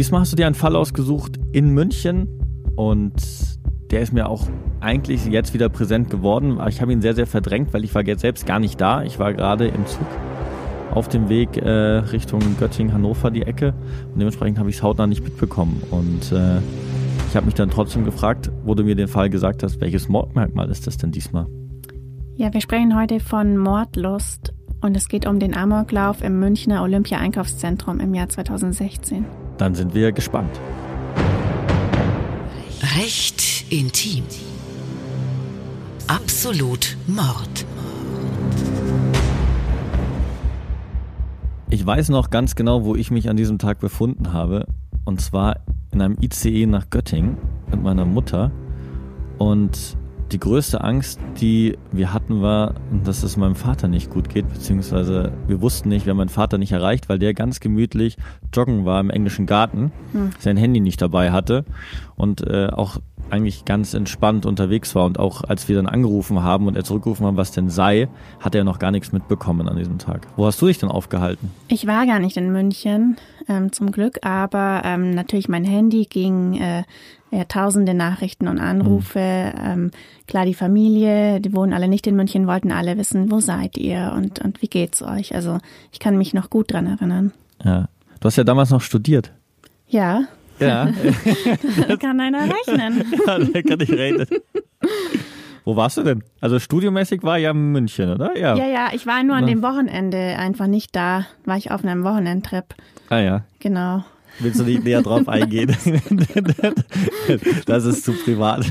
diesmal hast du dir einen Fall ausgesucht in München und der ist mir auch eigentlich jetzt wieder präsent geworden. Ich habe ihn sehr, sehr verdrängt, weil ich war jetzt selbst gar nicht da. Ich war gerade im Zug auf dem Weg äh, Richtung Göttingen, Hannover, die Ecke. Und dementsprechend habe ich es hautnah nicht mitbekommen. Und äh, ich habe mich dann trotzdem gefragt, wo du mir den Fall gesagt hast, welches Mordmerkmal ist das denn diesmal? Ja, wir sprechen heute von Mordlust und es geht um den Amoklauf im Münchner Olympia-Einkaufszentrum im Jahr 2016. Dann sind wir gespannt. Recht intim. Absolut Mord. Ich weiß noch ganz genau, wo ich mich an diesem Tag befunden habe. Und zwar in einem ICE nach Göttingen mit meiner Mutter. Und die größte Angst, die wir hatten, war, dass es meinem Vater nicht gut geht, beziehungsweise wir wussten nicht, wer meinen Vater nicht erreicht, weil der ganz gemütlich joggen war im englischen Garten, hm. sein Handy nicht dabei hatte und äh, auch eigentlich ganz entspannt unterwegs war und auch als wir dann angerufen haben und er zurückgerufen haben, was denn sei, hat er noch gar nichts mitbekommen an diesem Tag. Wo hast du dich denn aufgehalten? Ich war gar nicht in München, ähm, zum Glück, aber ähm, natürlich mein Handy ging äh, ja, tausende Nachrichten und Anrufe. Mhm. Ähm, klar, die Familie, die wohnen alle nicht in München, wollten alle wissen, wo seid ihr und, und wie geht's euch? Also ich kann mich noch gut dran erinnern. Ja. Du hast ja damals noch studiert. Ja. Ja. kann einer rechnen. ja, der kann nicht rechnen. Wo warst du denn? Also studiomäßig war ja München, oder? Ja. Ja, ja, ich war nur an dem Wochenende einfach nicht da. War ich auf einem Wochenendtrip. Ah ja. Genau. Willst du nicht näher drauf eingehen? das ist zu privat.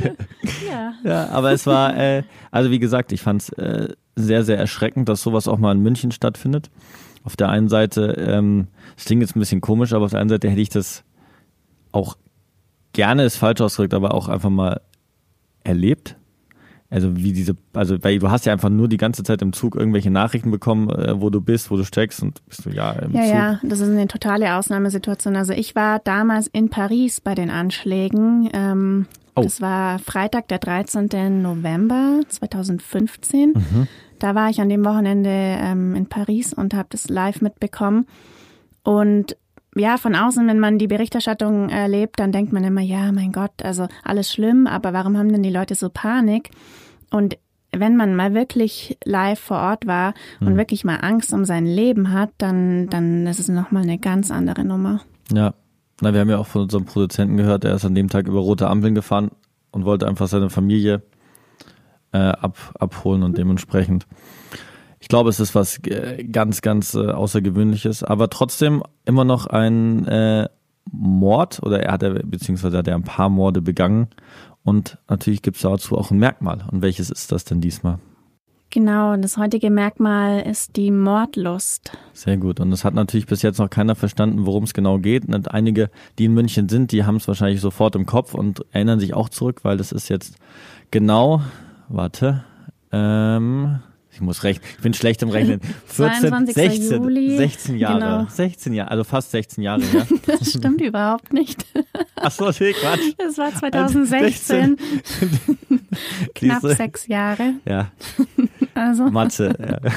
Ja. Ja, aber es war, äh, also wie gesagt, ich fand es äh, sehr, sehr erschreckend, dass sowas auch mal in München stattfindet. Auf der einen Seite, ähm, das klingt jetzt ein bisschen komisch, aber auf der einen Seite hätte ich das auch gerne, ist falsch ausgedrückt, aber auch einfach mal erlebt. Also wie diese, also weil du hast ja einfach nur die ganze Zeit im Zug irgendwelche Nachrichten bekommen, äh, wo du bist, wo du steckst und bist du ja im ja, Zug. Ja, das ist eine totale Ausnahmesituation. Also ich war damals in Paris bei den Anschlägen. Ähm, oh. Das war Freitag, der 13. November 2015. Mhm. Da war ich an dem Wochenende ähm, in Paris und habe das live mitbekommen. Und ja, von außen, wenn man die Berichterstattung erlebt, dann denkt man immer, ja, mein Gott, also alles schlimm, aber warum haben denn die Leute so Panik? Und wenn man mal wirklich live vor Ort war und mhm. wirklich mal Angst um sein Leben hat, dann, dann ist es nochmal eine ganz andere Nummer. Ja. Na, wir haben ja auch von unserem Produzenten gehört, er ist an dem Tag über rote Ampeln gefahren und wollte einfach seine Familie äh, ab, abholen und dementsprechend ich glaube, es ist was äh, ganz, ganz äh, Außergewöhnliches, aber trotzdem immer noch ein äh, Mord oder er hat beziehungsweise hat er ein paar Morde begangen und natürlich gibt es dazu auch ein Merkmal. Und welches ist das denn diesmal? Genau, das heutige Merkmal ist die Mordlust. Sehr gut. Und es hat natürlich bis jetzt noch keiner verstanden, worum es genau geht. Und einige, die in München sind, die haben es wahrscheinlich sofort im Kopf und erinnern sich auch zurück, weil das ist jetzt genau, warte, ähm, ich muss rechnen. Ich bin schlecht im Rechnen. 14, 16, Juli. 16 Jahre. Genau. 16 Jahre, also fast 16 Jahre, ja. Das stimmt überhaupt nicht. Ach so, nee, Quatsch. Das war 2016. Knapp sechs Jahre. Ja. Also. Mathe, ja.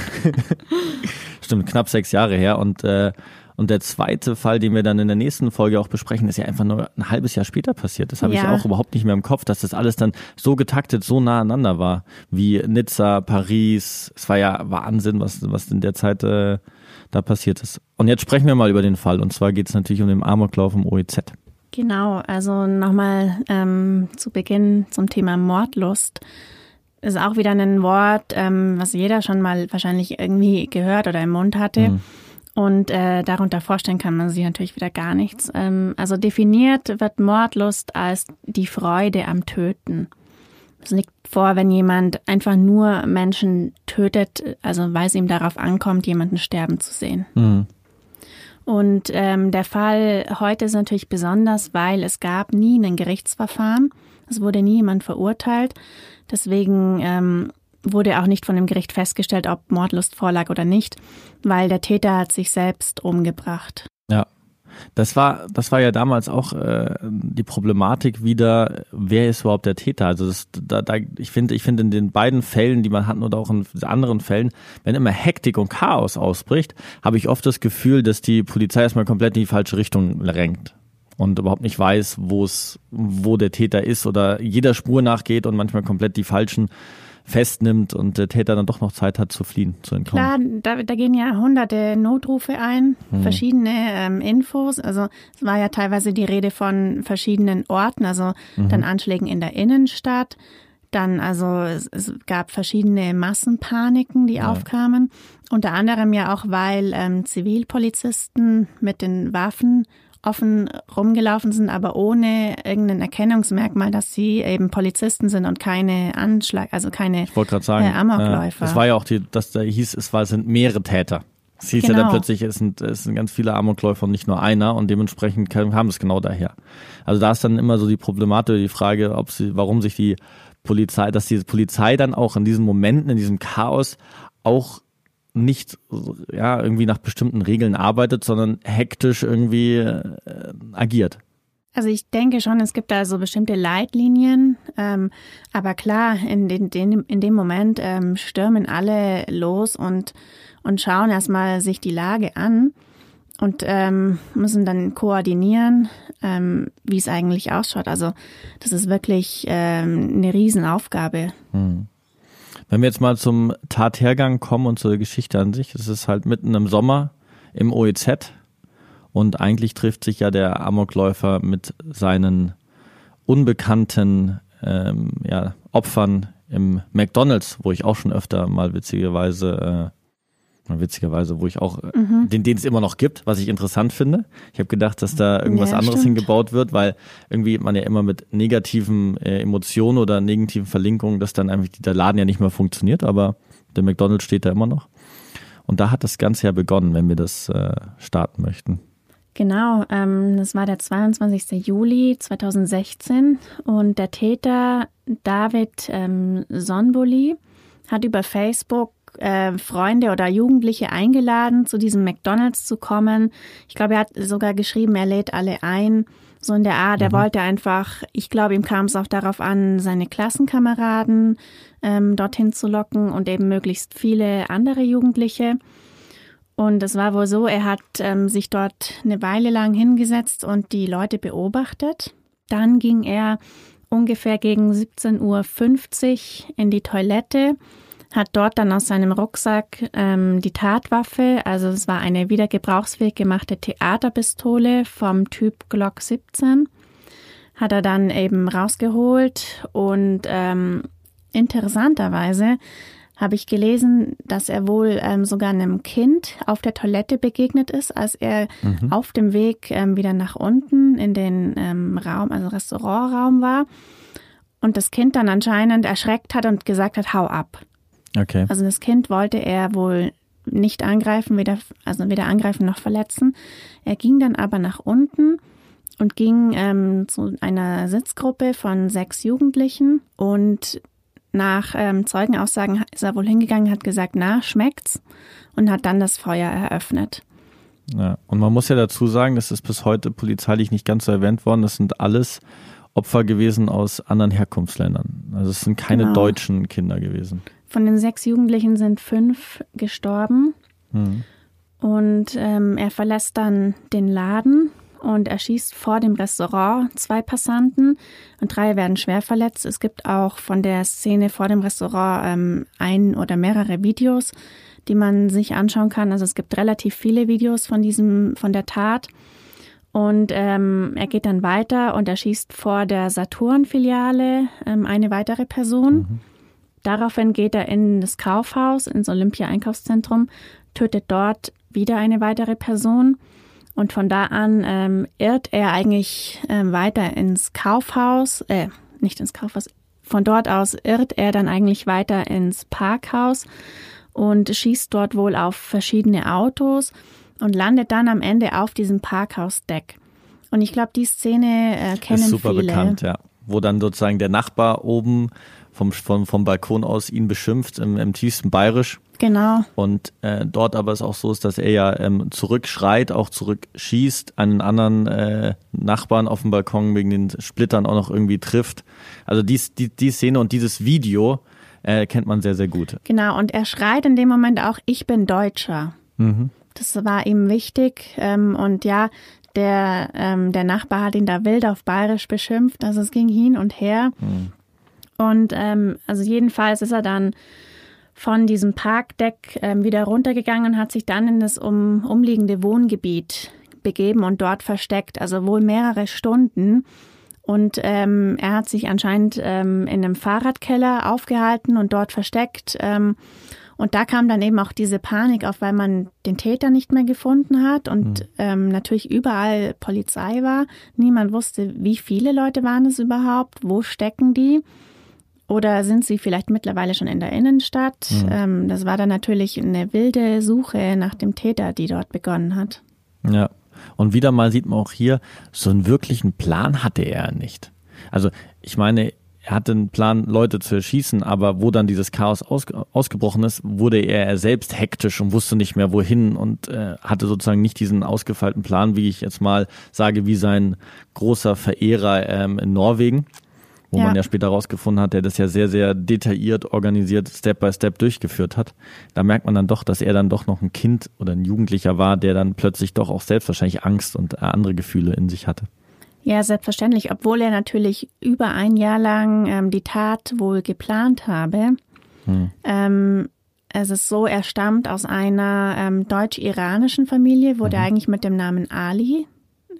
Stimmt, knapp sechs Jahre her und äh, und der zweite Fall, den wir dann in der nächsten Folge auch besprechen, ist ja einfach nur ein halbes Jahr später passiert. Das habe ja. ich auch überhaupt nicht mehr im Kopf, dass das alles dann so getaktet, so nah aneinander war. Wie Nizza, Paris. Es war ja Wahnsinn, was, was in der Zeit äh, da passiert ist. Und jetzt sprechen wir mal über den Fall. Und zwar geht es natürlich um den Amoklauf im OEZ. Genau, also nochmal ähm, zu Beginn zum Thema Mordlust ist auch wieder ein Wort, ähm, was jeder schon mal wahrscheinlich irgendwie gehört oder im Mund hatte. Mhm. Und äh, darunter vorstellen kann man sich natürlich wieder gar nichts. Ähm, also definiert wird Mordlust als die Freude am Töten. Es liegt vor, wenn jemand einfach nur Menschen tötet, also weil es ihm darauf ankommt, jemanden sterben zu sehen. Mhm. Und ähm, der Fall heute ist natürlich besonders, weil es gab nie ein Gerichtsverfahren. Es wurde nie jemand verurteilt. Deswegen ähm, wurde auch nicht von dem Gericht festgestellt, ob Mordlust vorlag oder nicht, weil der Täter hat sich selbst umgebracht. Ja. Das war, das war ja damals auch äh, die Problematik wieder, wer ist überhaupt der Täter? Also das, da, da, ich finde, ich finde in den beiden Fällen, die man hat oder auch in anderen Fällen, wenn immer Hektik und Chaos ausbricht, habe ich oft das Gefühl, dass die Polizei erstmal komplett in die falsche Richtung renkt. und überhaupt nicht weiß, wo es, wo der Täter ist oder jeder Spur nachgeht und manchmal komplett die falschen festnimmt und der Täter dann doch noch Zeit hat zu fliehen, zu entkommen. Klar, da, da gehen ja hunderte Notrufe ein, hm. verschiedene ähm, Infos. Also es war ja teilweise die Rede von verschiedenen Orten, also mhm. dann Anschlägen in der Innenstadt. Dann, also es, es gab verschiedene Massenpaniken, die ja. aufkamen. Unter anderem ja auch, weil ähm, Zivilpolizisten mit den Waffen offen rumgelaufen sind, aber ohne irgendein Erkennungsmerkmal, dass sie eben Polizisten sind und keine Anschlag, also keine ich gerade sagen, äh, Amokläufer. Es war ja auch die, dass da hieß, es war, es sind mehrere Täter. Es hieß genau. ja dann genau. plötzlich, es sind, es sind ganz viele Amokläufer und nicht nur einer und dementsprechend kam es genau daher. Also da ist dann immer so die Problematik, die Frage, ob sie, warum sich die Polizei, dass die Polizei dann auch in diesen Momenten, in diesem Chaos auch nicht ja irgendwie nach bestimmten Regeln arbeitet, sondern hektisch irgendwie äh, agiert. Also ich denke schon, es gibt da so bestimmte Leitlinien, ähm, aber klar, in, den, den, in dem Moment ähm, stürmen alle los und, und schauen erstmal sich die Lage an und ähm, müssen dann koordinieren, ähm, wie es eigentlich ausschaut. Also das ist wirklich ähm, eine Riesenaufgabe. Hm. Wenn wir jetzt mal zum Tathergang kommen und zur Geschichte an sich, es ist halt mitten im Sommer im OEZ und eigentlich trifft sich ja der Amokläufer mit seinen unbekannten ähm, ja, Opfern im McDonalds, wo ich auch schon öfter mal witzigerweise äh, witzigerweise, wo ich auch, äh, mhm. den, den es immer noch gibt, was ich interessant finde. Ich habe gedacht, dass da irgendwas ja, anderes stimmt. hingebaut wird, weil irgendwie man ja immer mit negativen äh, Emotionen oder negativen Verlinkungen, dass dann einfach der Laden ja nicht mehr funktioniert, aber der McDonald's steht da immer noch. Und da hat das Ganze ja begonnen, wenn wir das äh, starten möchten. Genau, ähm, das war der 22. Juli 2016 und der Täter David ähm, Sonboli hat über Facebook äh, Freunde oder Jugendliche eingeladen, zu diesem McDonald's zu kommen. Ich glaube, er hat sogar geschrieben, er lädt alle ein. So in der Art, er mhm. wollte einfach, ich glaube, ihm kam es auch darauf an, seine Klassenkameraden ähm, dorthin zu locken und eben möglichst viele andere Jugendliche. Und es war wohl so, er hat ähm, sich dort eine Weile lang hingesetzt und die Leute beobachtet. Dann ging er ungefähr gegen 17.50 Uhr in die Toilette hat dort dann aus seinem Rucksack ähm, die Tatwaffe, also es war eine wieder gebrauchsfähig gemachte Theaterpistole vom Typ Glock 17, hat er dann eben rausgeholt und ähm, interessanterweise habe ich gelesen, dass er wohl ähm, sogar einem Kind auf der Toilette begegnet ist, als er mhm. auf dem Weg ähm, wieder nach unten in den ähm, Raum, also Restaurantraum war und das Kind dann anscheinend erschreckt hat und gesagt hat, hau ab. Okay. Also das Kind wollte er wohl nicht angreifen, weder, also weder angreifen noch verletzen. Er ging dann aber nach unten und ging ähm, zu einer Sitzgruppe von sechs Jugendlichen und nach ähm, Zeugenaussagen ist er wohl hingegangen, hat gesagt, na, schmeckt's und hat dann das Feuer eröffnet. Ja, und man muss ja dazu sagen, das ist bis heute polizeilich nicht ganz so erwähnt worden. Das sind alles Opfer gewesen aus anderen Herkunftsländern. Also es sind keine genau. deutschen Kinder gewesen. Von den sechs Jugendlichen sind fünf gestorben. Mhm. Und ähm, er verlässt dann den Laden und erschießt vor dem Restaurant zwei Passanten und drei werden schwer verletzt. Es gibt auch von der Szene vor dem Restaurant ähm, ein oder mehrere Videos, die man sich anschauen kann. Also es gibt relativ viele Videos von diesem, von der Tat. Und ähm, er geht dann weiter und erschießt vor der Saturn-Filiale ähm, eine weitere Person. Mhm. Daraufhin geht er in das Kaufhaus, ins Olympia-Einkaufszentrum, tötet dort wieder eine weitere Person. Und von da an ähm, irrt er eigentlich ähm, weiter ins Kaufhaus, äh, nicht ins Kaufhaus, von dort aus irrt er dann eigentlich weiter ins Parkhaus und schießt dort wohl auf verschiedene Autos und landet dann am Ende auf diesem Parkhausdeck. Und ich glaube, die Szene äh, kennen ist super viele. bekannt, ja. Wo dann sozusagen der Nachbar oben vom, vom, vom Balkon aus ihn beschimpft im, im tiefsten Bayerisch. Genau. Und äh, dort aber es auch so ist, dass er ja ähm, zurückschreit, auch zurückschießt, einen anderen äh, Nachbarn auf dem Balkon wegen den Splittern auch noch irgendwie trifft. Also dies, die, die Szene und dieses Video äh, kennt man sehr, sehr gut. Genau, und er schreit in dem Moment auch, ich bin Deutscher. Mhm. Das war ihm wichtig. Ähm, und ja, Der, ähm, der Nachbar hat ihn da wild auf Bayerisch beschimpft, also es ging hin und her. Hm. Und ähm, also jedenfalls ist er dann von diesem Parkdeck ähm, wieder runtergegangen und hat sich dann in das um, umliegende Wohngebiet begeben und dort versteckt, also wohl mehrere Stunden. Und ähm, er hat sich anscheinend ähm, in einem Fahrradkeller aufgehalten und dort versteckt. Ähm, und da kam dann eben auch diese Panik auf, weil man den Täter nicht mehr gefunden hat und mhm. ähm, natürlich überall Polizei war. Niemand wusste, wie viele Leute waren es überhaupt, wo stecken die. Oder sind sie vielleicht mittlerweile schon in der Innenstadt? Mhm. Ähm, das war dann natürlich eine wilde Suche nach dem Täter, die dort begonnen hat. Ja, und wieder mal sieht man auch hier, so einen wirklichen Plan hatte er nicht. Also ich meine, er hatte einen Plan, Leute zu erschießen, aber wo dann dieses Chaos aus, ausgebrochen ist, wurde er selbst hektisch und wusste nicht mehr wohin und äh, hatte sozusagen nicht diesen ausgefeilten Plan, wie ich jetzt mal sage, wie sein großer Verehrer ähm, in Norwegen wo ja. man ja später rausgefunden hat, der das ja sehr, sehr detailliert, organisiert, Step by Step durchgeführt hat. Da merkt man dann doch, dass er dann doch noch ein Kind oder ein Jugendlicher war, der dann plötzlich doch auch selbst wahrscheinlich Angst und äh, andere Gefühle in sich hatte. Ja, selbstverständlich, obwohl er natürlich über ein Jahr lang ähm, die Tat wohl geplant habe. Hm. Ähm, es ist so, er stammt aus einer ähm, deutsch-iranischen Familie, wurde mhm. eigentlich mit dem Namen Ali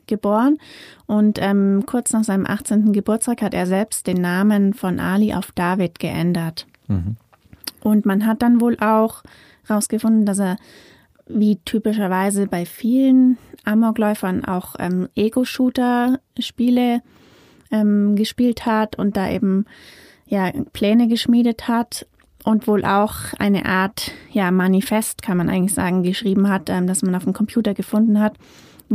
geboren und ähm, kurz nach seinem 18. Geburtstag hat er selbst den Namen von Ali auf David geändert. Mhm. Und man hat dann wohl auch herausgefunden, dass er wie typischerweise bei vielen Amokläufern auch ähm, Ego-Shooter-Spiele ähm, gespielt hat und da eben ja Pläne geschmiedet hat und wohl auch eine Art ja Manifest kann man eigentlich sagen geschrieben hat, ähm, das man auf dem Computer gefunden hat,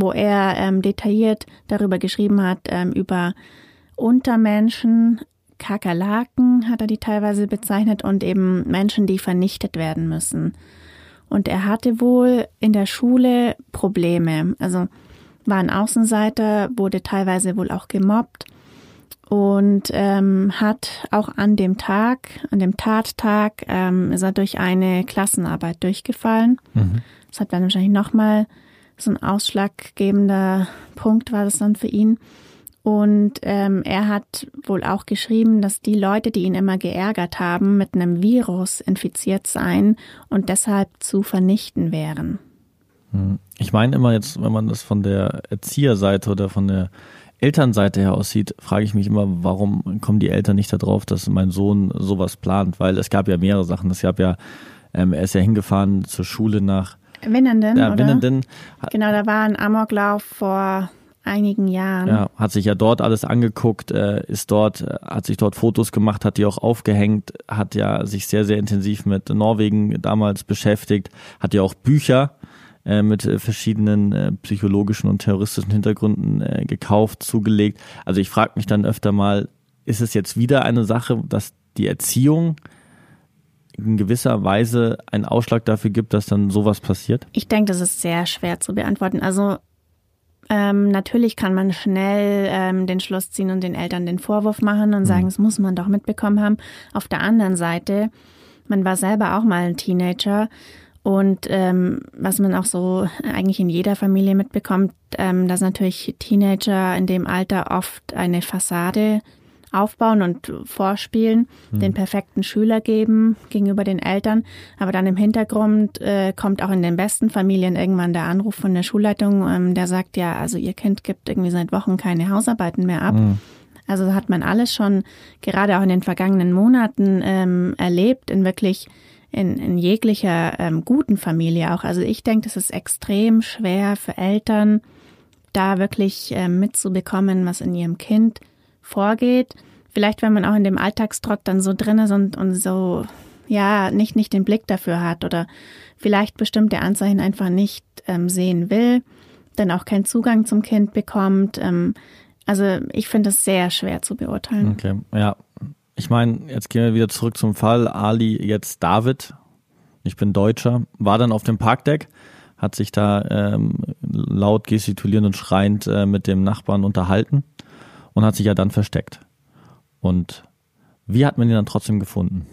wo er ähm, detailliert darüber geschrieben hat, ähm, über Untermenschen, Kakerlaken hat er die teilweise bezeichnet und eben Menschen, die vernichtet werden müssen. Und er hatte wohl in der Schule Probleme. Also war ein Außenseiter, wurde teilweise wohl auch gemobbt und ähm, hat auch an dem Tag, an dem Tattag, ähm, ist er durch eine Klassenarbeit durchgefallen. Mhm. Das hat dann wahrscheinlich nochmal so ein ausschlaggebender Punkt war das dann für ihn. Und ähm, er hat wohl auch geschrieben, dass die Leute, die ihn immer geärgert haben, mit einem Virus infiziert seien und deshalb zu vernichten wären. Hm. Ich meine immer jetzt, wenn man das von der Erzieherseite oder von der Elternseite her aussieht, frage ich mich immer, warum kommen die Eltern nicht darauf, dass mein Sohn sowas plant? Weil es gab ja mehrere Sachen. Es gab ja, ähm, er ist ja hingefahren zur Schule nach Winnenden, ja, oder? Winnenden. Genau, da war ein Amoklauf vor einigen Jahren. Ja, hat sich ja dort alles angeguckt, äh, ist dort, äh, hat sich dort Fotos gemacht, hat die auch aufgehängt, hat ja sich sehr, sehr intensiv mit Norwegen damals beschäftigt, hat ja auch Bücher äh, mit verschiedenen psychologischen und terroristischen Hintergründen gekauft, zugelegt. Also ich frage mich dann öfter mal, ist es jetzt wieder eine Sache, dass die Erziehung in gewisser Weise einen Ausschlag dafür gibt, dass dann sowas passiert? Ich denke, das ist sehr schwer zu beantworten. Also ähm, natürlich kann man schnell ähm, den Schluss ziehen und den Eltern den Vorwurf machen und sagen, mhm. das muss man doch mitbekommen haben. Auf der anderen Seite, man war selber auch mal ein Teenager und ähm, was man auch so eigentlich in jeder Familie mitbekommt, ähm, dass natürlich Teenager in dem Alter oft eine Fassade aufbauen und vorspielen, mhm. den perfekten Schüler geben gegenüber den Eltern. Aber dann im Hintergrund äh, kommt auch in den besten Familien irgendwann der Anruf von der Schulleitung, ähm, der sagt, ja, also ihr Kind gibt irgendwie seit Wochen keine Hausarbeiten mehr ab. Mhm. Also hat man alles schon gerade auch in den vergangenen Monaten ähm, erlebt, in wirklich in, in jeglicher ähm, guten Familie auch. Also ich denke, es ist extrem schwer für Eltern, da wirklich ähm, mitzubekommen, was in ihrem Kind vorgeht. Vielleicht, wenn man auch in dem Alltagstrott dann so drin ist und, und so, ja, nicht, nicht den Blick dafür hat oder vielleicht bestimmte Anzeichen einfach nicht ähm, sehen will, dann auch keinen Zugang zum Kind bekommt. Ähm, also ich finde es sehr schwer zu beurteilen. Okay, ja. Ich meine, jetzt gehen wir wieder zurück zum Fall Ali, jetzt David. Ich bin Deutscher, war dann auf dem Parkdeck, hat sich da ähm, laut gestikulieren und schreiend äh, mit dem Nachbarn unterhalten und hat sich ja dann versteckt. Und wie hat man ihn dann trotzdem gefunden?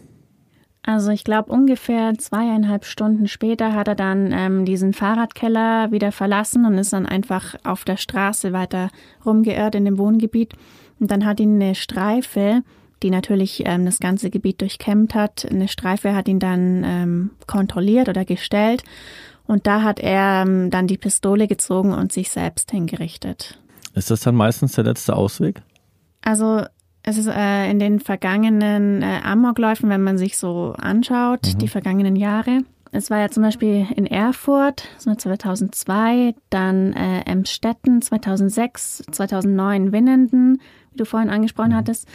Also ich glaube, ungefähr zweieinhalb Stunden später hat er dann ähm, diesen Fahrradkeller wieder verlassen und ist dann einfach auf der Straße weiter rumgeirrt in dem Wohngebiet. Und dann hat ihn eine Streife, die natürlich ähm, das ganze Gebiet durchkämmt hat, eine Streife hat ihn dann ähm, kontrolliert oder gestellt. Und da hat er ähm, dann die Pistole gezogen und sich selbst hingerichtet. Ist das dann meistens der letzte Ausweg? Also es ist äh, in den vergangenen äh, Amokläufen, wenn man sich so anschaut, mhm. die vergangenen Jahre. Es war ja zum Beispiel in Erfurt 2002, dann äh, Emstetten 2006, 2009 Winnenden, wie du vorhin angesprochen mhm. hattest.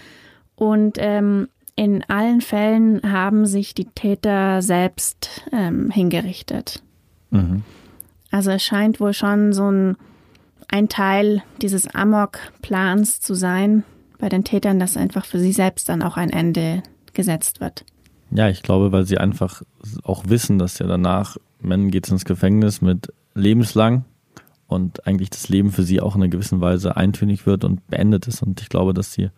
Und ähm, in allen Fällen haben sich die Täter selbst ähm, hingerichtet. Mhm. Also es scheint wohl schon so ein, ein Teil dieses Amok-Plans zu sein, bei den Tätern, dass einfach für sie selbst dann auch ein Ende gesetzt wird. Ja, ich glaube, weil sie einfach auch wissen, dass ja danach, Männern geht ins Gefängnis mit lebenslang und eigentlich das Leben für sie auch in einer gewissen Weise eintönig wird und beendet ist. Und ich glaube, dass sie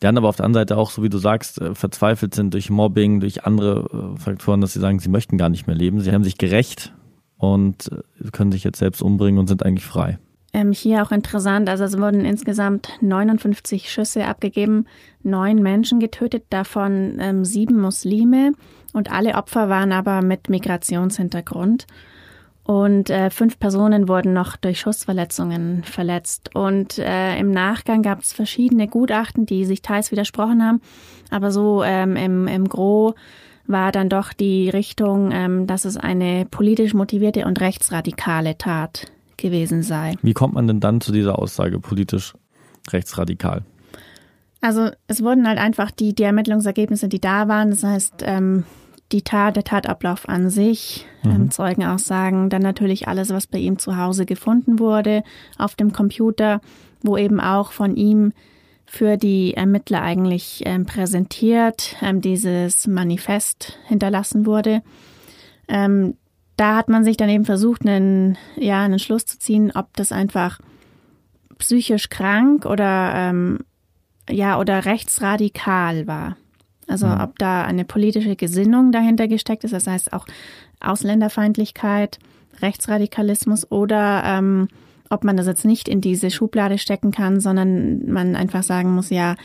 dann aber auf der anderen Seite auch, so wie du sagst, äh, verzweifelt sind durch Mobbing, durch andere äh, Faktoren, dass sie sagen, sie möchten gar nicht mehr leben. Sie haben sich gerecht und äh, können sich jetzt selbst umbringen und sind eigentlich frei. Ähm, hier auch interessant, also es wurden insgesamt 59 Schüsse abgegeben, neun Menschen getötet, davon ähm, sieben Muslime und alle Opfer waren aber mit Migrationshintergrund. Und äh, fünf Personen wurden noch durch Schussverletzungen verletzt. Und äh, im Nachgang gab es verschiedene Gutachten, die sich teils widersprochen haben. Aber so ähm, im, im Gro war dann doch die Richtung, ähm, dass es eine politisch motivierte und rechtsradikale Tat gewesen sei. Wie kommt man denn dann zu dieser Aussage politisch rechtsradikal? Also es wurden halt einfach die, die Ermittlungsergebnisse, die da waren, das heißt ähm, die Tat, der Tatablauf an sich, mhm. ähm, Zeugenaussagen, dann natürlich alles, was bei ihm zu Hause gefunden wurde, auf dem Computer, wo eben auch von ihm für die Ermittler eigentlich ähm, präsentiert, ähm, dieses Manifest hinterlassen wurde. Ähm, da hat man sich dann eben versucht, einen, ja, einen Schluss zu ziehen, ob das einfach psychisch krank oder ähm, ja oder rechtsradikal war. Also mhm. ob da eine politische Gesinnung dahinter gesteckt ist, das heißt auch Ausländerfeindlichkeit, Rechtsradikalismus oder ähm, ob man das jetzt nicht in diese Schublade stecken kann, sondern man einfach sagen muss, ja,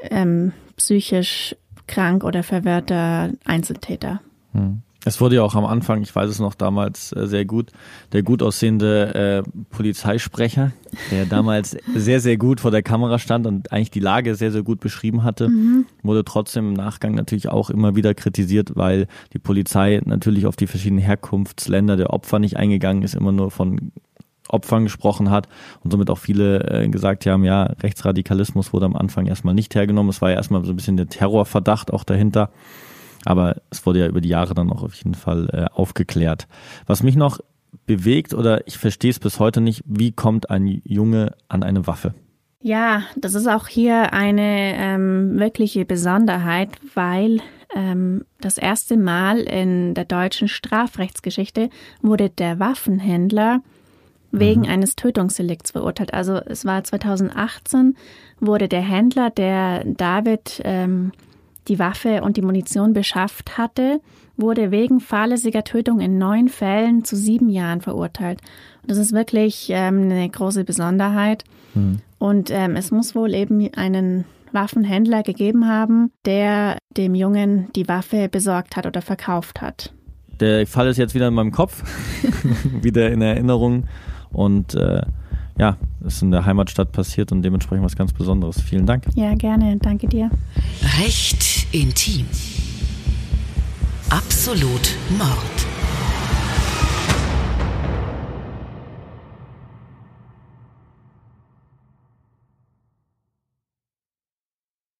ähm, psychisch krank oder verwirrter Einzeltäter. Mhm. Es wurde ja auch am Anfang, ich weiß es noch damals äh, sehr gut, der gut aussehende äh, Polizeisprecher, der damals sehr, sehr gut vor der Kamera stand und eigentlich die Lage sehr, sehr gut beschrieben hatte, mhm. wurde trotzdem im Nachgang natürlich auch immer wieder kritisiert, weil die Polizei natürlich auf die verschiedenen Herkunftsländer der Opfer nicht eingegangen ist, immer nur von Opfern gesprochen hat und somit auch viele äh, gesagt haben, ja, Rechtsradikalismus wurde am Anfang erstmal nicht hergenommen. Es war ja erstmal so ein bisschen der Terrorverdacht auch dahinter. Aber es wurde ja über die Jahre dann auch auf jeden Fall äh, aufgeklärt. Was mich noch bewegt oder ich verstehe es bis heute nicht, wie kommt ein Junge an eine Waffe? Ja, das ist auch hier eine ähm, wirkliche Besonderheit, weil ähm, das erste Mal in der deutschen Strafrechtsgeschichte wurde der Waffenhändler wegen mhm. eines Tötungsdelikts verurteilt. Also es war 2018, wurde der Händler, der David ähm, die Waffe und die Munition beschafft hatte, wurde wegen fahrlässiger Tötung in neun Fällen zu sieben Jahren verurteilt. Und das ist wirklich ähm, eine große Besonderheit. Mhm. Und ähm, es muss wohl eben einen Waffenhändler gegeben haben, der dem Jungen die Waffe besorgt hat oder verkauft hat. Der Fall ist jetzt wieder in meinem Kopf, wieder in Erinnerung. Und äh, ja, ist in der Heimatstadt passiert und dementsprechend was ganz Besonderes. Vielen Dank. Ja, gerne. Danke dir. Recht intim. Absolut Mord.